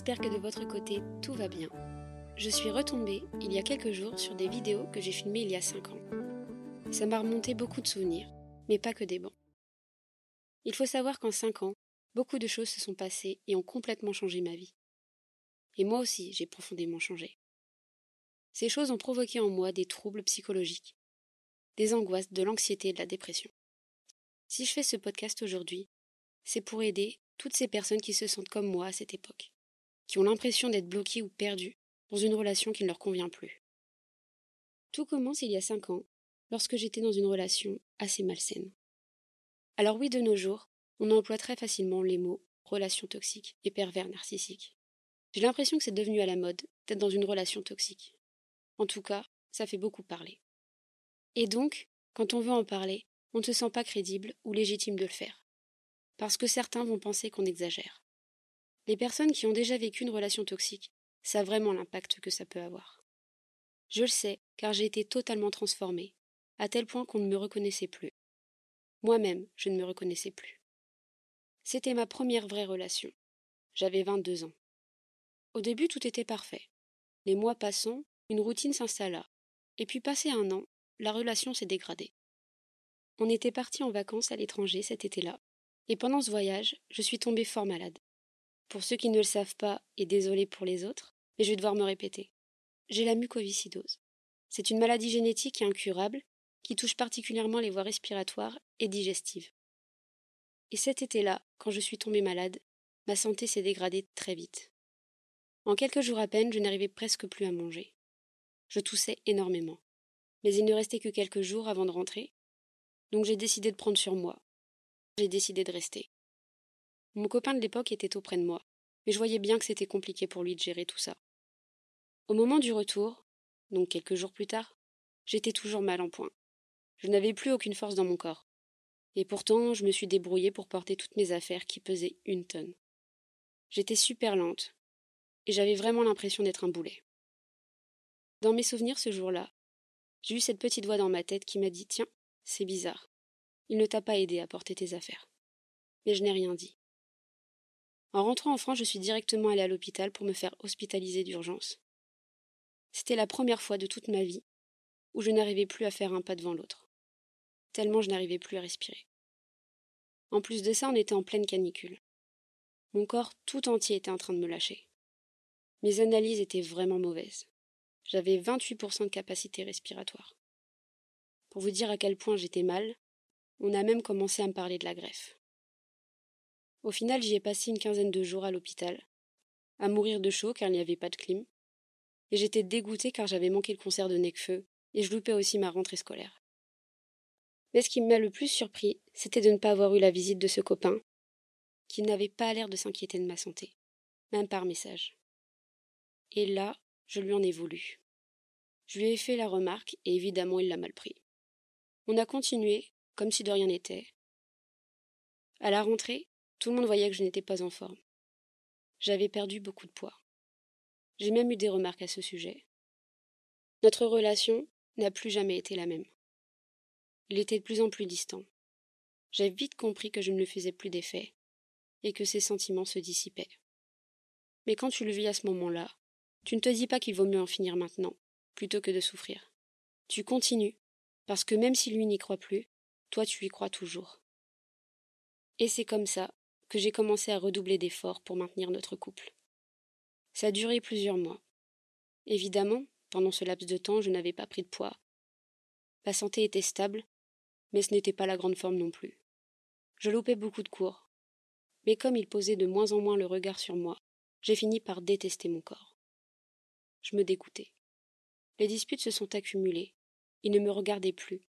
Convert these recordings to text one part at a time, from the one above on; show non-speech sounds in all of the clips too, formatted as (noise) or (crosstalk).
J'espère que de votre côté, tout va bien. Je suis retombée il y a quelques jours sur des vidéos que j'ai filmées il y a 5 ans. Ça m'a remonté beaucoup de souvenirs, mais pas que des bons. Il faut savoir qu'en 5 ans, beaucoup de choses se sont passées et ont complètement changé ma vie. Et moi aussi, j'ai profondément changé. Ces choses ont provoqué en moi des troubles psychologiques, des angoisses, de l'anxiété et de la dépression. Si je fais ce podcast aujourd'hui, c'est pour aider toutes ces personnes qui se sentent comme moi à cette époque qui ont l'impression d'être bloqués ou perdus dans une relation qui ne leur convient plus. Tout commence il y a cinq ans, lorsque j'étais dans une relation assez malsaine. Alors oui, de nos jours, on emploie très facilement les mots relation toxique et pervers narcissique. J'ai l'impression que c'est devenu à la mode d'être dans une relation toxique. En tout cas, ça fait beaucoup parler. Et donc, quand on veut en parler, on ne se sent pas crédible ou légitime de le faire. Parce que certains vont penser qu'on exagère. Les personnes qui ont déjà vécu une relation toxique savent vraiment l'impact que ça peut avoir. Je le sais, car j'ai été totalement transformée, à tel point qu'on ne me reconnaissait plus. Moi-même, je ne me reconnaissais plus. C'était ma première vraie relation. J'avais 22 ans. Au début, tout était parfait. Les mois passant, une routine s'installa. Et puis, passé un an, la relation s'est dégradée. On était parti en vacances à l'étranger cet été-là, et pendant ce voyage, je suis tombée fort malade. Pour ceux qui ne le savent pas, et désolé pour les autres, mais je vais devoir me répéter. J'ai la mucoviscidose. C'est une maladie génétique incurable qui touche particulièrement les voies respiratoires et digestives. Et cet été-là, quand je suis tombée malade, ma santé s'est dégradée très vite. En quelques jours à peine, je n'arrivais presque plus à manger. Je toussais énormément. Mais il ne restait que quelques jours avant de rentrer, donc j'ai décidé de prendre sur moi. J'ai décidé de rester. Mon copain de l'époque était auprès de moi, mais je voyais bien que c'était compliqué pour lui de gérer tout ça. Au moment du retour, donc quelques jours plus tard, j'étais toujours mal en point. Je n'avais plus aucune force dans mon corps. Et pourtant, je me suis débrouillée pour porter toutes mes affaires qui pesaient une tonne. J'étais super lente, et j'avais vraiment l'impression d'être un boulet. Dans mes souvenirs ce jour-là, j'ai eu cette petite voix dans ma tête qui m'a dit Tiens, c'est bizarre. Il ne t'a pas aidé à porter tes affaires. Mais je n'ai rien dit. En rentrant en France, je suis directement allée à l'hôpital pour me faire hospitaliser d'urgence. C'était la première fois de toute ma vie où je n'arrivais plus à faire un pas devant l'autre, tellement je n'arrivais plus à respirer. En plus de ça, on était en pleine canicule. Mon corps tout entier était en train de me lâcher. Mes analyses étaient vraiment mauvaises. J'avais 28% de capacité respiratoire. Pour vous dire à quel point j'étais mal, on a même commencé à me parler de la greffe. Au final, j'y ai passé une quinzaine de jours à l'hôpital, à mourir de chaud car il n'y avait pas de clim. Et j'étais dégoûtée car j'avais manqué le concert de Necfeu, et je loupais aussi ma rentrée scolaire. Mais ce qui m'a le plus surpris, c'était de ne pas avoir eu la visite de ce copain, qui n'avait pas l'air de s'inquiéter de ma santé, même par message. Et là, je lui en ai voulu. Je lui ai fait la remarque, et évidemment il l'a mal pris. On a continué, comme si de rien n'était. À la rentrée, tout le monde voyait que je n'étais pas en forme. J'avais perdu beaucoup de poids. J'ai même eu des remarques à ce sujet. Notre relation n'a plus jamais été la même. Il était de plus en plus distant. J'ai vite compris que je ne lui faisais plus d'effet et que ses sentiments se dissipaient. Mais quand tu le vis à ce moment-là, tu ne te dis pas qu'il vaut mieux en finir maintenant, plutôt que de souffrir. Tu continues, parce que même si lui n'y croit plus, toi tu y crois toujours. Et c'est comme ça que j'ai commencé à redoubler d'efforts pour maintenir notre couple. Ça a duré plusieurs mois. Évidemment, pendant ce laps de temps, je n'avais pas pris de poids. Ma santé était stable, mais ce n'était pas la grande forme non plus. Je loupais beaucoup de cours. Mais comme il posait de moins en moins le regard sur moi, j'ai fini par détester mon corps. Je me dégoûtais. Les disputes se sont accumulées. Il ne me regardait plus.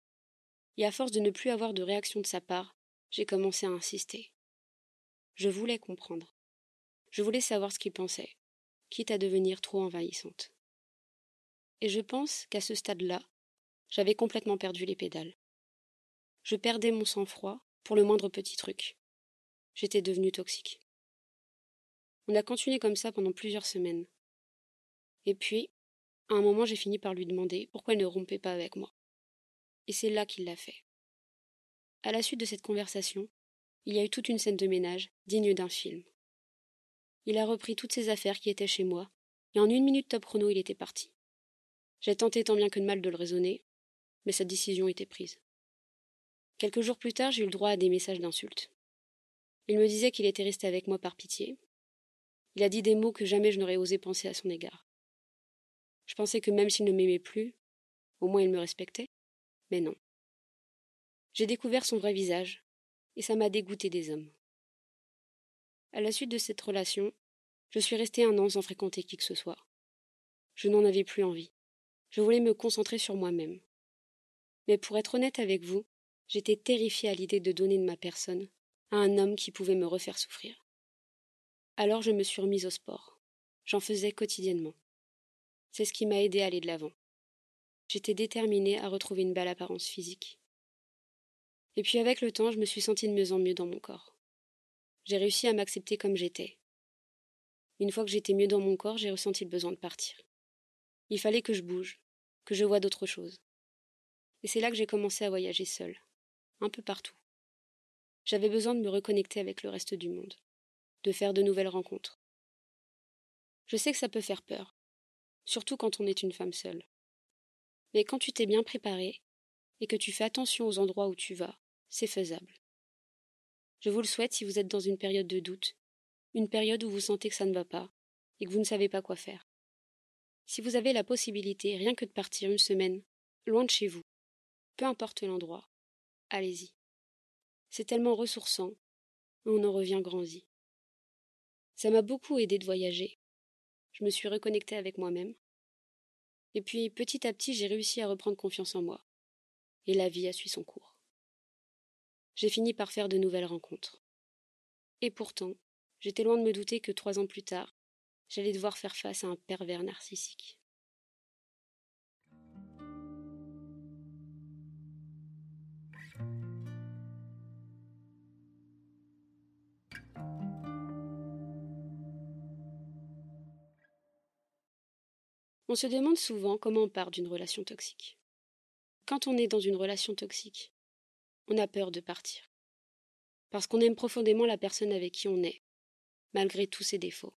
Et à force de ne plus avoir de réaction de sa part, j'ai commencé à insister. Je voulais comprendre. Je voulais savoir ce qu'il pensait, quitte à devenir trop envahissante. Et je pense qu'à ce stade-là, j'avais complètement perdu les pédales. Je perdais mon sang-froid pour le moindre petit truc. J'étais devenue toxique. On a continué comme ça pendant plusieurs semaines. Et puis, à un moment, j'ai fini par lui demander pourquoi il ne rompait pas avec moi. Et c'est là qu'il l'a fait. À la suite de cette conversation, il y a eu toute une scène de ménage digne d'un film. Il a repris toutes ses affaires qui étaient chez moi, et en une minute top chrono il était parti. J'ai tenté tant bien que de mal de le raisonner, mais sa décision était prise. Quelques jours plus tard, j'ai eu le droit à des messages d'insultes. Il me disait qu'il était resté avec moi par pitié. Il a dit des mots que jamais je n'aurais osé penser à son égard. Je pensais que même s'il ne m'aimait plus, au moins il me respectait, mais non. J'ai découvert son vrai visage, et ça m'a dégoûté des hommes. À la suite de cette relation, je suis resté un an sans fréquenter qui que ce soit. Je n'en avais plus envie. Je voulais me concentrer sur moi-même. Mais pour être honnête avec vous, j'étais terrifiée à l'idée de donner de ma personne à un homme qui pouvait me refaire souffrir. Alors je me suis remise au sport. J'en faisais quotidiennement. C'est ce qui m'a aidé à aller de l'avant. J'étais déterminée à retrouver une belle apparence physique. Et puis avec le temps, je me suis sentie de mieux en mieux dans mon corps. J'ai réussi à m'accepter comme j'étais. Une fois que j'étais mieux dans mon corps, j'ai ressenti le besoin de partir. Il fallait que je bouge, que je voie d'autres choses. Et c'est là que j'ai commencé à voyager seule, un peu partout. J'avais besoin de me reconnecter avec le reste du monde, de faire de nouvelles rencontres. Je sais que ça peut faire peur, surtout quand on est une femme seule. Mais quand tu t'es bien préparée et que tu fais attention aux endroits où tu vas, c'est faisable. Je vous le souhaite si vous êtes dans une période de doute, une période où vous sentez que ça ne va pas et que vous ne savez pas quoi faire. Si vous avez la possibilité rien que de partir une semaine, loin de chez vous, peu importe l'endroit, allez-y. C'est tellement ressourçant, on en revient grandi. Ça m'a beaucoup aidé de voyager. Je me suis reconnectée avec moi-même. Et puis, petit à petit, j'ai réussi à reprendre confiance en moi. Et la vie a suivi son cours j'ai fini par faire de nouvelles rencontres. Et pourtant, j'étais loin de me douter que trois ans plus tard, j'allais devoir faire face à un pervers narcissique. On se demande souvent comment on part d'une relation toxique. Quand on est dans une relation toxique, on a peur de partir. Parce qu'on aime profondément la personne avec qui on est, malgré tous ses défauts.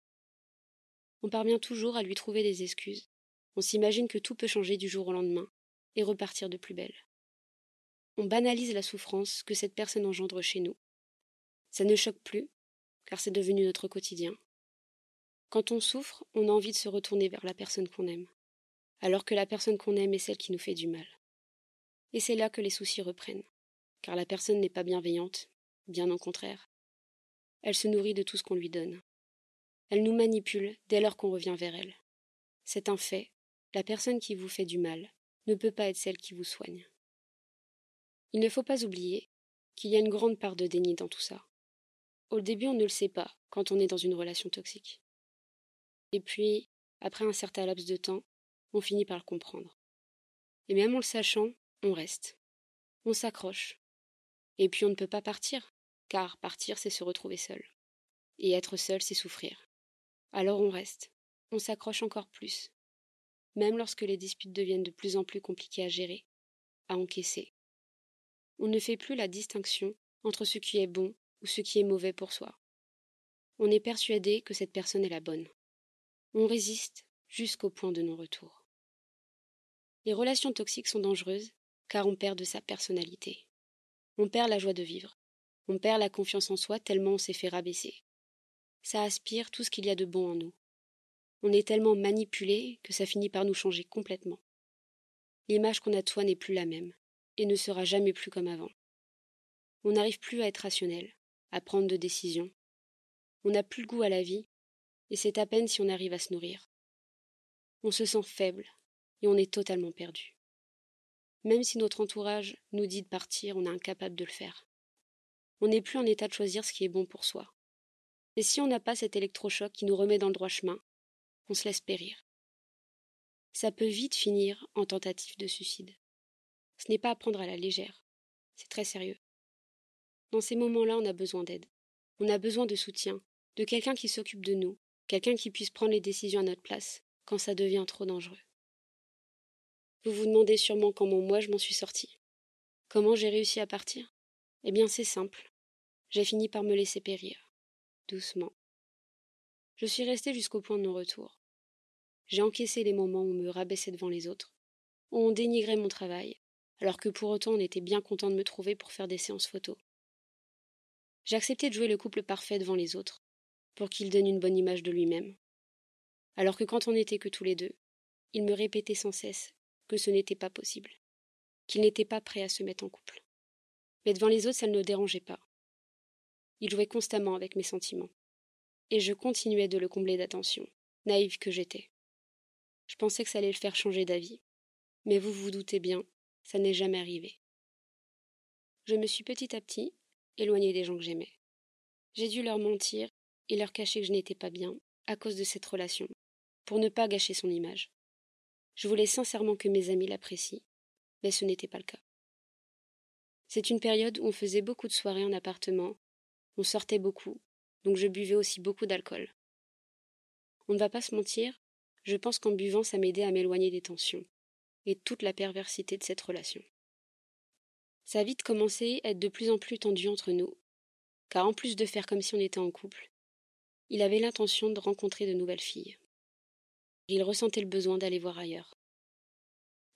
On parvient toujours à lui trouver des excuses. On s'imagine que tout peut changer du jour au lendemain et repartir de plus belle. On banalise la souffrance que cette personne engendre chez nous. Ça ne choque plus, car c'est devenu notre quotidien. Quand on souffre, on a envie de se retourner vers la personne qu'on aime, alors que la personne qu'on aime est celle qui nous fait du mal. Et c'est là que les soucis reprennent car la personne n'est pas bienveillante, bien au contraire. Elle se nourrit de tout ce qu'on lui donne. Elle nous manipule dès lors qu'on revient vers elle. C'est un fait, la personne qui vous fait du mal ne peut pas être celle qui vous soigne. Il ne faut pas oublier qu'il y a une grande part de déni dans tout ça. Au début, on ne le sait pas quand on est dans une relation toxique. Et puis, après un certain laps de temps, on finit par le comprendre. Et même en le sachant, on reste. On s'accroche, et puis on ne peut pas partir, car partir c'est se retrouver seul. Et être seul c'est souffrir. Alors on reste, on s'accroche encore plus, même lorsque les disputes deviennent de plus en plus compliquées à gérer, à encaisser. On ne fait plus la distinction entre ce qui est bon ou ce qui est mauvais pour soi. On est persuadé que cette personne est la bonne. On résiste jusqu'au point de non-retour. Les relations toxiques sont dangereuses car on perd de sa personnalité on perd la joie de vivre. On perd la confiance en soi tellement on s'est fait rabaisser. Ça aspire tout ce qu'il y a de bon en nous. On est tellement manipulé que ça finit par nous changer complètement. L'image qu'on a de soi n'est plus la même, et ne sera jamais plus comme avant. On n'arrive plus à être rationnel, à prendre de décisions. On n'a plus le goût à la vie, et c'est à peine si on arrive à se nourrir. On se sent faible, et on est totalement perdu. Même si notre entourage nous dit de partir, on est incapable de le faire. On n'est plus en état de choisir ce qui est bon pour soi. Et si on n'a pas cet électrochoc qui nous remet dans le droit chemin, on se laisse périr. Ça peut vite finir en tentative de suicide. Ce n'est pas à prendre à la légère. C'est très sérieux. Dans ces moments-là, on a besoin d'aide. On a besoin de soutien, de quelqu'un qui s'occupe de nous, quelqu'un qui puisse prendre les décisions à notre place quand ça devient trop dangereux. Vous vous demandez sûrement comment moi je m'en suis sortie. Comment j'ai réussi à partir Eh bien c'est simple. J'ai fini par me laisser périr. Doucement. Je suis restée jusqu'au point de non-retour. J'ai encaissé les moments où on me rabaissait devant les autres, où on dénigrait mon travail, alors que pour autant on était bien content de me trouver pour faire des séances photos. J'ai de jouer le couple parfait devant les autres, pour qu'il donne une bonne image de lui-même. Alors que quand on n'était que tous les deux, il me répétait sans cesse que ce n'était pas possible, qu'il n'était pas prêt à se mettre en couple. Mais devant les autres, ça ne le dérangeait pas. Il jouait constamment avec mes sentiments. Et je continuais de le combler d'attention, naïve que j'étais. Je pensais que ça allait le faire changer d'avis. Mais vous vous doutez bien, ça n'est jamais arrivé. Je me suis petit à petit éloignée des gens que j'aimais. J'ai dû leur mentir et leur cacher que je n'étais pas bien à cause de cette relation, pour ne pas gâcher son image. Je voulais sincèrement que mes amis l'apprécient, mais ce n'était pas le cas. C'est une période où on faisait beaucoup de soirées en appartement, on sortait beaucoup, donc je buvais aussi beaucoup d'alcool. On ne va pas se mentir, je pense qu'en buvant ça m'aidait à m'éloigner des tensions et toute la perversité de cette relation. Ça a vite commencé à être de plus en plus tendu entre nous, car en plus de faire comme si on était en couple, il avait l'intention de rencontrer de nouvelles filles. Il ressentait le besoin d'aller voir ailleurs.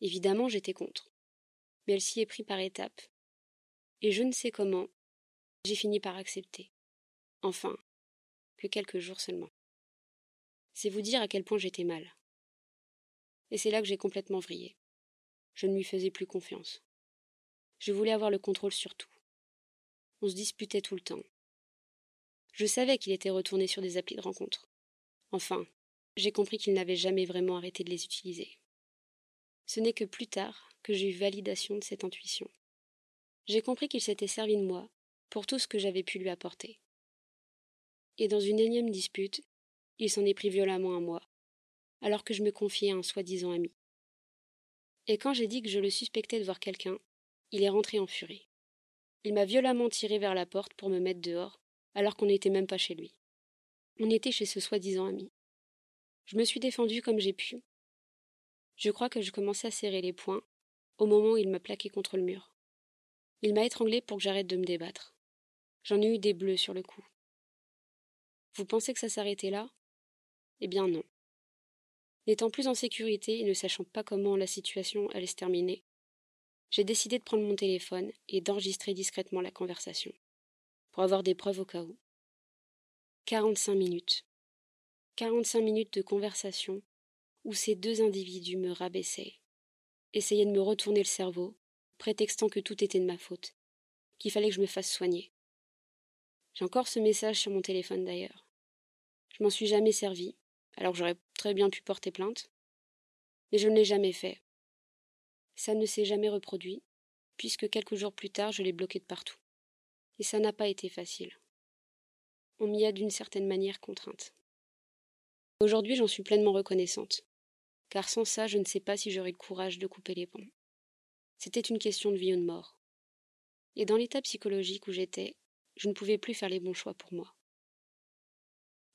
Évidemment, j'étais contre, mais elle s'y est pris par étapes, et je ne sais comment, j'ai fini par accepter. Enfin, que quelques jours seulement. C'est vous dire à quel point j'étais mal. Et c'est là que j'ai complètement vrillé. Je ne lui faisais plus confiance. Je voulais avoir le contrôle sur tout. On se disputait tout le temps. Je savais qu'il était retourné sur des applis de rencontre. Enfin, j'ai compris qu'il n'avait jamais vraiment arrêté de les utiliser. Ce n'est que plus tard que j'ai eu validation de cette intuition. J'ai compris qu'il s'était servi de moi pour tout ce que j'avais pu lui apporter. Et dans une énième dispute, il s'en est pris violemment à moi, alors que je me confiais à un soi-disant ami. Et quand j'ai dit que je le suspectais de voir quelqu'un, il est rentré en furie. Il m'a violemment tiré vers la porte pour me mettre dehors, alors qu'on n'était même pas chez lui. On était chez ce soi-disant ami. Je me suis défendue comme j'ai pu. Je crois que je commençais à serrer les poings au moment où il m'a plaqué contre le mur. Il m'a étranglé pour que j'arrête de me débattre. J'en ai eu des bleus sur le cou. Vous pensez que ça s'arrêtait là? Eh bien non. N'étant plus en sécurité et ne sachant pas comment la situation allait se terminer, j'ai décidé de prendre mon téléphone et d'enregistrer discrètement la conversation, pour avoir des preuves au cas où. 45 minutes. 45 minutes de conversation où ces deux individus me rabaissaient, essayaient de me retourner le cerveau, prétextant que tout était de ma faute, qu'il fallait que je me fasse soigner. J'ai encore ce message sur mon téléphone d'ailleurs. Je m'en suis jamais servi, alors j'aurais très bien pu porter plainte, mais je ne l'ai jamais fait. Ça ne s'est jamais reproduit, puisque quelques jours plus tard je l'ai bloqué de partout. Et ça n'a pas été facile. On m'y a d'une certaine manière contrainte. Aujourd'hui j'en suis pleinement reconnaissante, car sans ça je ne sais pas si j'aurais le courage de couper les ponts. C'était une question de vie ou de mort. Et dans l'état psychologique où j'étais, je ne pouvais plus faire les bons choix pour moi.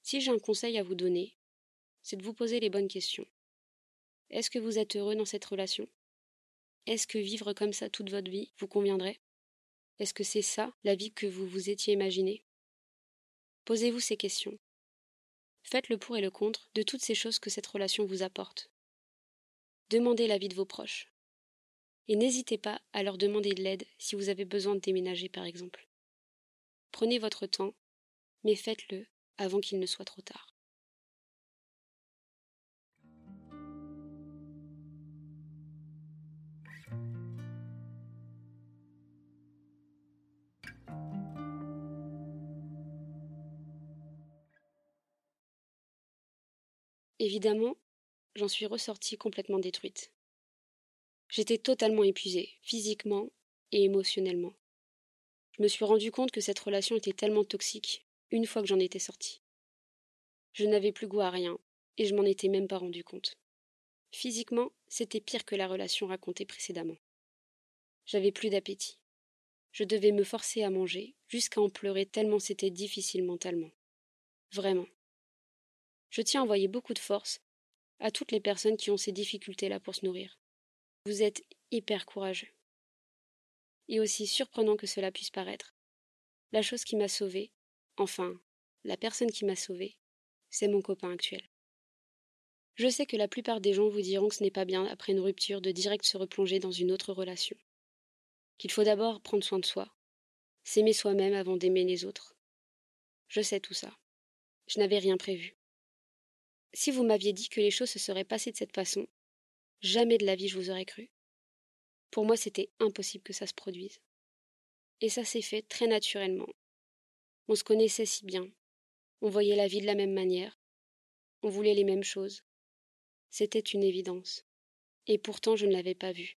Si j'ai un conseil à vous donner, c'est de vous poser les bonnes questions. Est-ce que vous êtes heureux dans cette relation? Est-ce que vivre comme ça toute votre vie vous conviendrait? Est-ce que c'est ça la vie que vous vous étiez imaginée? Posez-vous ces questions. Faites le pour et le contre de toutes ces choses que cette relation vous apporte. Demandez l'avis de vos proches. Et n'hésitez pas à leur demander de l'aide si vous avez besoin de déménager par exemple. Prenez votre temps, mais faites-le avant qu'il ne soit trop tard. Évidemment, j'en suis ressortie complètement détruite. J'étais totalement épuisée, physiquement et émotionnellement. Je me suis rendu compte que cette relation était tellement toxique une fois que j'en étais sortie. Je n'avais plus goût à rien, et je m'en étais même pas rendu compte. Physiquement, c'était pire que la relation racontée précédemment. J'avais plus d'appétit. Je devais me forcer à manger, jusqu'à en pleurer tellement c'était difficile mentalement. Vraiment. Je tiens à envoyer beaucoup de force à toutes les personnes qui ont ces difficultés-là pour se nourrir. Vous êtes hyper courageux. Et aussi surprenant que cela puisse paraître, la chose qui m'a sauvée, enfin, la personne qui m'a sauvée, c'est mon copain actuel. Je sais que la plupart des gens vous diront que ce n'est pas bien, après une rupture, de direct se replonger dans une autre relation. Qu'il faut d'abord prendre soin de soi, s'aimer soi-même avant d'aimer les autres. Je sais tout ça. Je n'avais rien prévu. Si vous m'aviez dit que les choses se seraient passées de cette façon, jamais de la vie je vous aurais cru. Pour moi, c'était impossible que ça se produise. Et ça s'est fait très naturellement. On se connaissait si bien. On voyait la vie de la même manière. On voulait les mêmes choses. C'était une évidence. Et pourtant, je ne l'avais pas vu.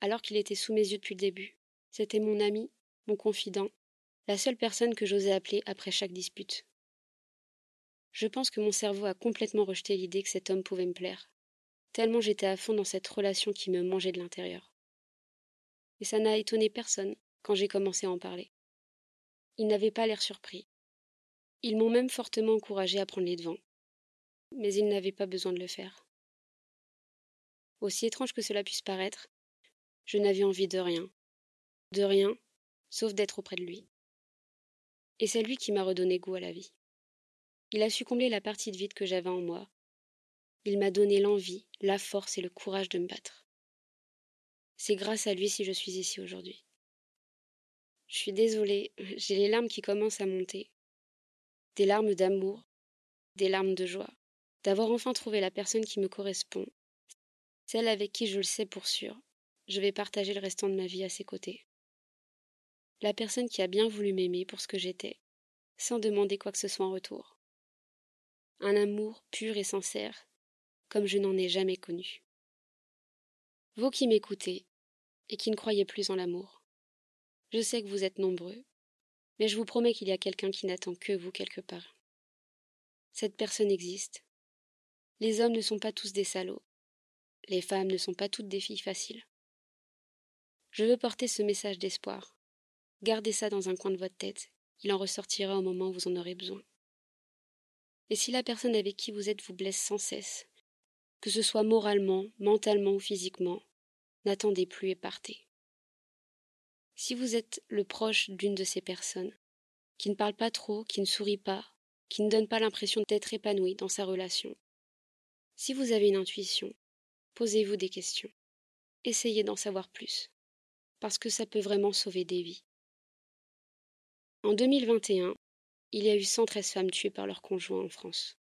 Alors qu'il était sous mes yeux depuis le début. C'était mon ami, mon confident, la seule personne que j'osais appeler après chaque dispute. Je pense que mon cerveau a complètement rejeté l'idée que cet homme pouvait me plaire, tellement j'étais à fond dans cette relation qui me mangeait de l'intérieur. Et ça n'a étonné personne quand j'ai commencé à en parler. Ils n'avaient pas l'air surpris. Ils m'ont même fortement encouragé à prendre les devants. Mais ils n'avaient pas besoin de le faire. Aussi étrange que cela puisse paraître, je n'avais envie de rien. De rien, sauf d'être auprès de lui. Et c'est lui qui m'a redonné goût à la vie. Il a su combler la partie de vide que j'avais en moi. Il m'a donné l'envie, la force et le courage de me battre. C'est grâce à lui si je suis ici aujourd'hui. Je suis désolée, (laughs) j'ai les larmes qui commencent à monter. Des larmes d'amour, des larmes de joie, d'avoir enfin trouvé la personne qui me correspond, celle avec qui je le sais pour sûr, je vais partager le restant de ma vie à ses côtés. La personne qui a bien voulu m'aimer pour ce que j'étais, sans demander quoi que ce soit en retour. Un amour pur et sincère, comme je n'en ai jamais connu. Vous qui m'écoutez et qui ne croyez plus en l'amour, je sais que vous êtes nombreux, mais je vous promets qu'il y a quelqu'un qui n'attend que vous quelque part. Cette personne existe. Les hommes ne sont pas tous des salauds. Les femmes ne sont pas toutes des filles faciles. Je veux porter ce message d'espoir. Gardez ça dans un coin de votre tête, il en ressortira au moment où vous en aurez besoin. Et si la personne avec qui vous êtes vous blesse sans cesse, que ce soit moralement, mentalement ou physiquement, n'attendez plus et partez. Si vous êtes le proche d'une de ces personnes, qui ne parle pas trop, qui ne sourit pas, qui ne donne pas l'impression d'être épanoui dans sa relation, si vous avez une intuition, posez-vous des questions. Essayez d'en savoir plus, parce que ça peut vraiment sauver des vies. En 2021, il y a eu 113 femmes tuées par leurs conjoints en France,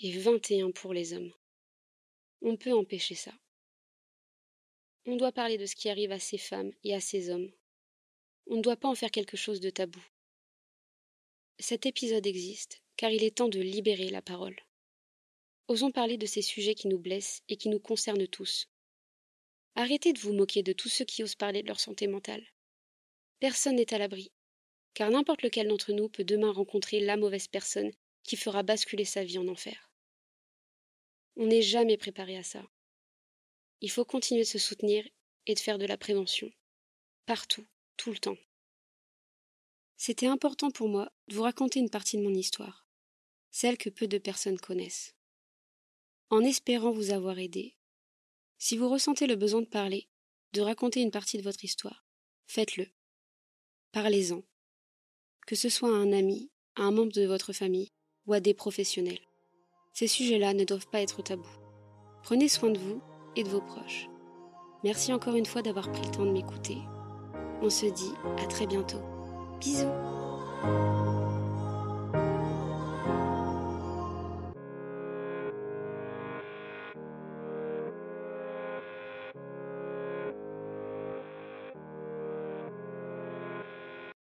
et 21 pour les hommes. On peut empêcher ça. On doit parler de ce qui arrive à ces femmes et à ces hommes on ne doit pas en faire quelque chose de tabou. Cet épisode existe car il est temps de libérer la parole. Osons parler de ces sujets qui nous blessent et qui nous concernent tous. Arrêtez de vous moquer de tous ceux qui osent parler de leur santé mentale. Personne n'est à l'abri, car n'importe lequel d'entre nous peut demain rencontrer la mauvaise personne qui fera basculer sa vie en enfer. On n'est jamais préparé à ça. Il faut continuer de se soutenir et de faire de la prévention. Partout tout le temps. C'était important pour moi de vous raconter une partie de mon histoire, celle que peu de personnes connaissent. En espérant vous avoir aidé, si vous ressentez le besoin de parler, de raconter une partie de votre histoire, faites-le. Parlez-en. Que ce soit à un ami, à un membre de votre famille ou à des professionnels. Ces sujets-là ne doivent pas être tabous. Prenez soin de vous et de vos proches. Merci encore une fois d'avoir pris le temps de m'écouter on se dit à très bientôt. Bisous